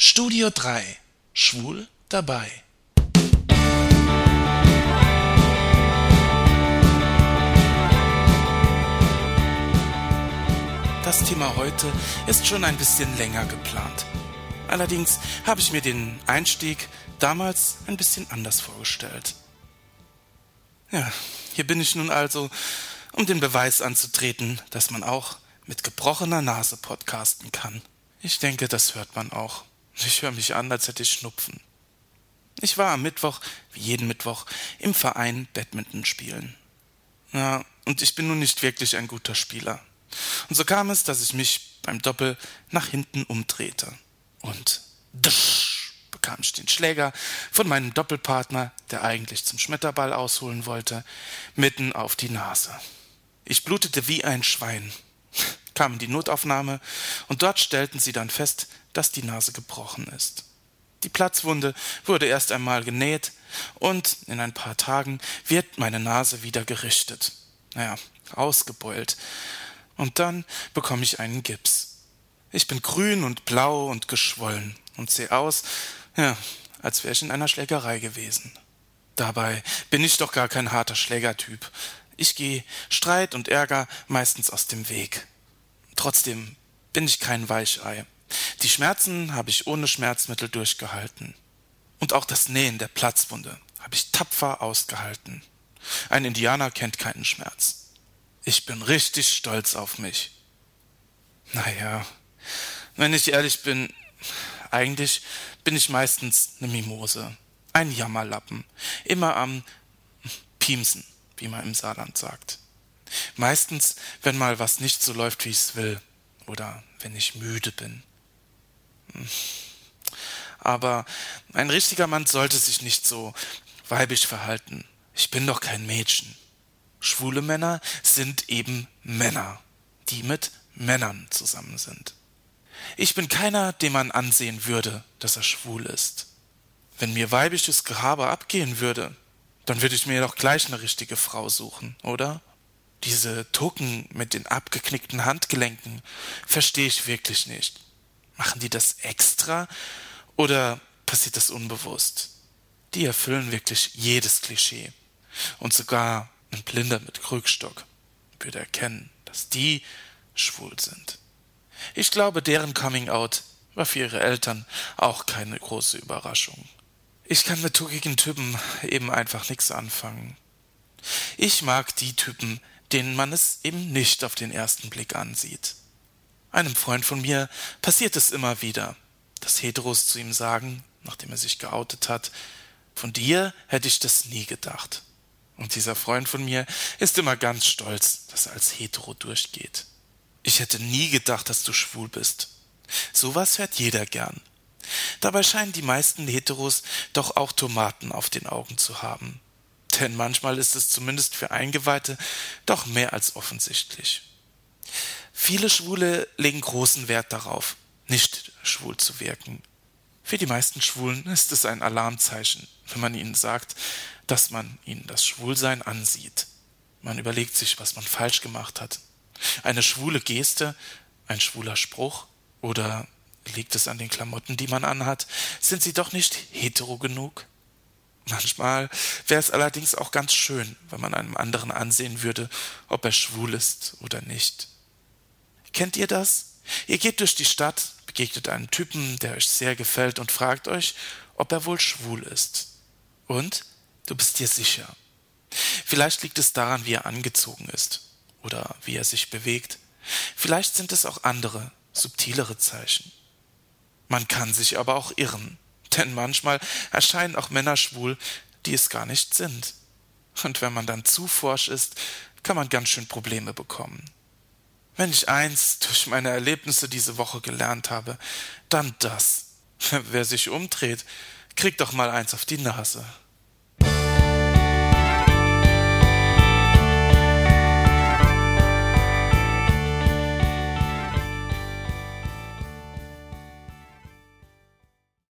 Studio 3 Schwul dabei. Das Thema heute ist schon ein bisschen länger geplant. Allerdings habe ich mir den Einstieg damals ein bisschen anders vorgestellt. Ja, hier bin ich nun also, um den Beweis anzutreten, dass man auch mit gebrochener Nase podcasten kann. Ich denke, das hört man auch. Ich höre mich an, als hätte ich Schnupfen. Ich war am Mittwoch, wie jeden Mittwoch, im Verein Badminton spielen. Ja, und ich bin nun nicht wirklich ein guter Spieler. Und so kam es, dass ich mich beim Doppel nach hinten umdrehte. Und dusch, bekam ich den Schläger von meinem Doppelpartner, der eigentlich zum Schmetterball ausholen wollte, mitten auf die Nase. Ich blutete wie ein Schwein, kam in die Notaufnahme, und dort stellten sie dann fest, dass die Nase gebrochen ist. Die Platzwunde wurde erst einmal genäht und in ein paar Tagen wird meine Nase wieder gerichtet. Naja, ausgebeult. Und dann bekomme ich einen Gips. Ich bin grün und blau und geschwollen und sehe aus, ja, als wäre ich in einer Schlägerei gewesen. Dabei bin ich doch gar kein harter Schlägertyp. Ich gehe Streit und Ärger meistens aus dem Weg. Trotzdem bin ich kein Weichei. Die Schmerzen habe ich ohne Schmerzmittel durchgehalten. Und auch das Nähen der Platzwunde habe ich tapfer ausgehalten. Ein Indianer kennt keinen Schmerz. Ich bin richtig stolz auf mich. Naja, wenn ich ehrlich bin, eigentlich bin ich meistens eine Mimose, ein Jammerlappen, immer am Piemsen, wie man im Saarland sagt. Meistens, wenn mal was nicht so läuft, wie ich's will, oder wenn ich müde bin. Aber ein richtiger Mann sollte sich nicht so weibisch verhalten. Ich bin doch kein Mädchen. Schwule Männer sind eben Männer, die mit Männern zusammen sind. Ich bin keiner, dem man ansehen würde, dass er schwul ist. Wenn mir weibisches Gehabe abgehen würde, dann würde ich mir doch gleich eine richtige Frau suchen, oder? Diese Tucken mit den abgeknickten Handgelenken verstehe ich wirklich nicht. Machen die das extra oder passiert das unbewusst? Die erfüllen wirklich jedes Klischee. Und sogar ein Blinder mit Krückstock würde erkennen, dass die schwul sind. Ich glaube, deren Coming Out war für ihre Eltern auch keine große Überraschung. Ich kann mit tuckigen Typen eben einfach nichts anfangen. Ich mag die Typen, denen man es eben nicht auf den ersten Blick ansieht. Einem Freund von mir passiert es immer wieder, dass Heteros zu ihm sagen, nachdem er sich geoutet hat, von dir hätte ich das nie gedacht. Und dieser Freund von mir ist immer ganz stolz, dass er als Hetero durchgeht. Ich hätte nie gedacht, dass du schwul bist. Sowas hört jeder gern. Dabei scheinen die meisten Heteros doch auch Tomaten auf den Augen zu haben. Denn manchmal ist es zumindest für Eingeweihte doch mehr als offensichtlich. Viele Schwule legen großen Wert darauf, nicht schwul zu wirken. Für die meisten Schwulen ist es ein Alarmzeichen, wenn man ihnen sagt, dass man ihnen das Schwulsein ansieht. Man überlegt sich, was man falsch gemacht hat. Eine schwule Geste, ein schwuler Spruch oder liegt es an den Klamotten, die man anhat? Sind sie doch nicht hetero genug? Manchmal wäre es allerdings auch ganz schön, wenn man einem anderen ansehen würde, ob er schwul ist oder nicht. Kennt ihr das? Ihr geht durch die Stadt, begegnet einen Typen, der euch sehr gefällt und fragt euch, ob er wohl schwul ist. Und du bist dir sicher. Vielleicht liegt es daran, wie er angezogen ist oder wie er sich bewegt. Vielleicht sind es auch andere, subtilere Zeichen. Man kann sich aber auch irren, denn manchmal erscheinen auch Männer schwul, die es gar nicht sind. Und wenn man dann zu forsch ist, kann man ganz schön Probleme bekommen. Wenn ich eins durch meine Erlebnisse diese Woche gelernt habe, dann das. Wer sich umdreht, kriegt doch mal eins auf die Nase.